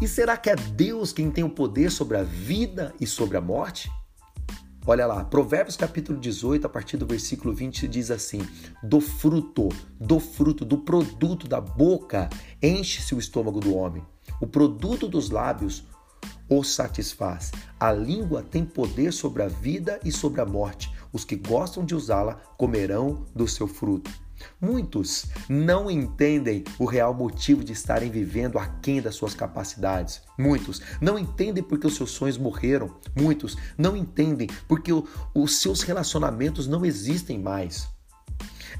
E será que é Deus quem tem o poder sobre a vida e sobre a morte? Olha lá, Provérbios capítulo 18, a partir do versículo 20, diz assim: Do fruto, do fruto, do produto da boca, enche-se o estômago do homem. O produto dos lábios o satisfaz. A língua tem poder sobre a vida e sobre a morte. Os que gostam de usá-la comerão do seu fruto. Muitos não entendem o real motivo de estarem vivendo aquém das suas capacidades. Muitos não entendem porque os seus sonhos morreram. Muitos não entendem porque os seus relacionamentos não existem mais.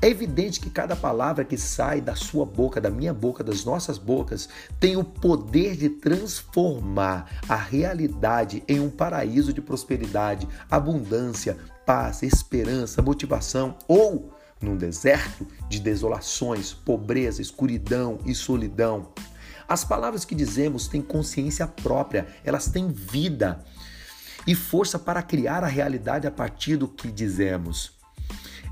É evidente que cada palavra que sai da sua boca, da minha boca, das nossas bocas, tem o poder de transformar a realidade em um paraíso de prosperidade, abundância, paz, esperança, motivação ou num deserto de desolações, pobreza, escuridão e solidão. As palavras que dizemos têm consciência própria, elas têm vida e força para criar a realidade a partir do que dizemos.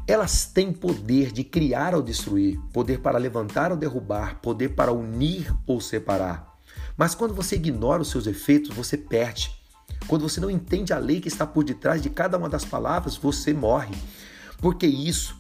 Elas têm poder de criar ou destruir, poder para levantar ou derrubar, poder para unir ou separar. Mas quando você ignora os seus efeitos, você perde. Quando você não entende a lei que está por detrás de cada uma das palavras, você morre. Porque isso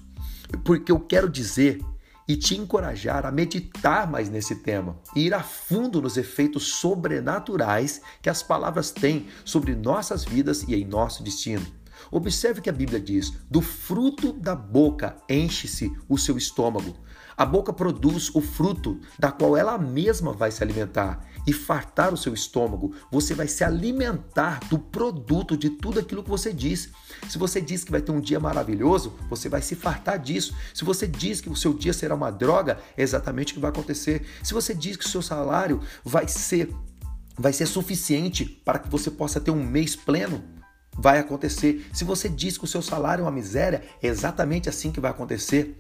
porque eu quero dizer e te encorajar a meditar mais nesse tema e ir a fundo nos efeitos sobrenaturais que as palavras têm sobre nossas vidas e em nosso destino. Observe que a Bíblia diz: do fruto da boca enche-se o seu estômago. A boca produz o fruto da qual ela mesma vai se alimentar e fartar o seu estômago. Você vai se alimentar do produto de tudo aquilo que você diz. Se você diz que vai ter um dia maravilhoso, você vai se fartar disso. Se você diz que o seu dia será uma droga, é exatamente o que vai acontecer. Se você diz que o seu salário vai ser vai ser suficiente para que você possa ter um mês pleno, vai acontecer. Se você diz que o seu salário é uma miséria, é exatamente assim que vai acontecer.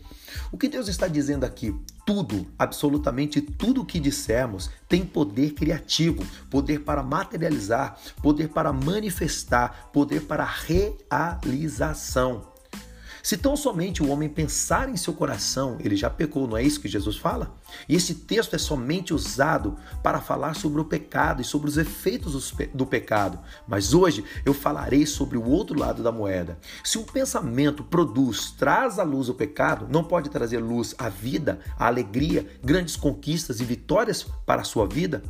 O que Deus está dizendo aqui? Tudo, absolutamente tudo o que dissermos tem poder criativo, poder para materializar, poder para manifestar, poder para realização. Se tão somente o homem pensar em seu coração, ele já pecou, não é isso que Jesus fala? E esse texto é somente usado para falar sobre o pecado e sobre os efeitos do pecado. Mas hoje eu falarei sobre o outro lado da moeda. Se um pensamento produz, traz à luz o pecado, não pode trazer luz à vida, à alegria, grandes conquistas e vitórias para a sua vida?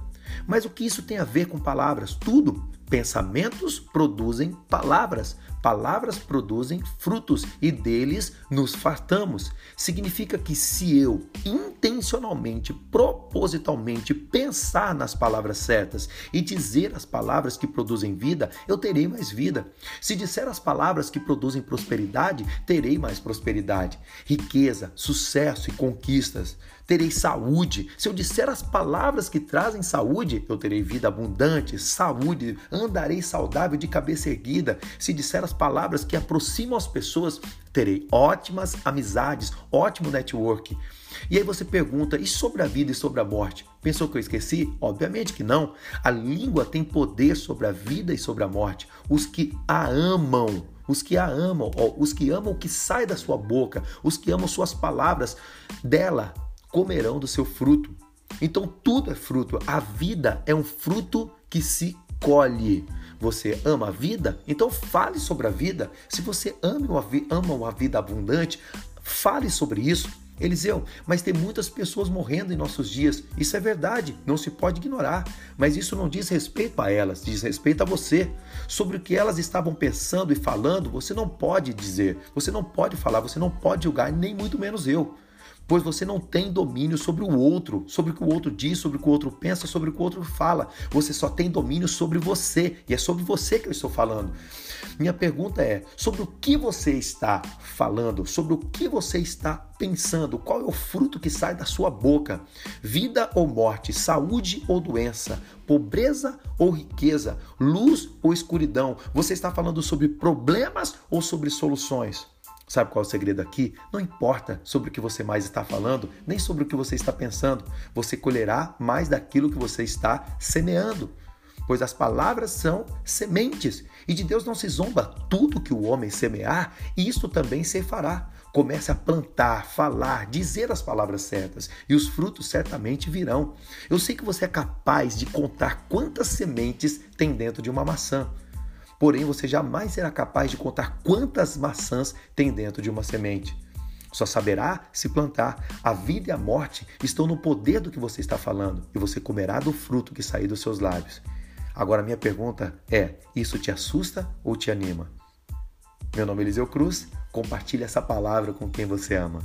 Mas o que isso tem a ver com palavras? Tudo. Pensamentos produzem palavras, palavras produzem frutos e deles nos fartamos. Significa que se eu intencionalmente, propositalmente pensar nas palavras certas e dizer as palavras que produzem vida, eu terei mais vida. Se disser as palavras que produzem prosperidade, terei mais prosperidade, riqueza, sucesso e conquistas terei saúde. Se eu disser as palavras que trazem saúde, eu terei vida abundante, saúde, andarei saudável de cabeça erguida. Se disser as palavras que aproximam as pessoas, terei ótimas amizades, ótimo network. E aí você pergunta, e sobre a vida e sobre a morte? Pensou que eu esqueci? Obviamente que não. A língua tem poder sobre a vida e sobre a morte. Os que a amam, os que a amam, ó, os que amam o que sai da sua boca, os que amam suas palavras, dela comerão do seu fruto. Então tudo é fruto. A vida é um fruto que se colhe. Você ama a vida? Então fale sobre a vida. Se você ama uma, ama uma vida abundante, fale sobre isso. Eliseu, mas tem muitas pessoas morrendo em nossos dias. Isso é verdade, não se pode ignorar. Mas isso não diz respeito a elas, diz respeito a você. Sobre o que elas estavam pensando e falando, você não pode dizer, você não pode falar, você não pode julgar, nem muito menos eu pois você não tem domínio sobre o outro, sobre o que o outro diz, sobre o que o outro pensa, sobre o que o outro fala. Você só tem domínio sobre você, e é sobre você que eu estou falando. Minha pergunta é: sobre o que você está falando? Sobre o que você está pensando? Qual é o fruto que sai da sua boca? Vida ou morte, saúde ou doença, pobreza ou riqueza, luz ou escuridão? Você está falando sobre problemas ou sobre soluções? Sabe qual é o segredo aqui? Não importa sobre o que você mais está falando, nem sobre o que você está pensando, você colherá mais daquilo que você está semeando. pois as palavras são sementes, e de Deus não se zomba. Tudo que o homem semear, isto também se fará. Comece a plantar, falar, dizer as palavras certas, e os frutos certamente virão. Eu sei que você é capaz de contar quantas sementes tem dentro de uma maçã. Porém, você jamais será capaz de contar quantas maçãs tem dentro de uma semente. Só saberá se plantar. A vida e a morte estão no poder do que você está falando, e você comerá do fruto que sair dos seus lábios. Agora, minha pergunta é: isso te assusta ou te anima? Meu nome é Eliseu Cruz, compartilhe essa palavra com quem você ama.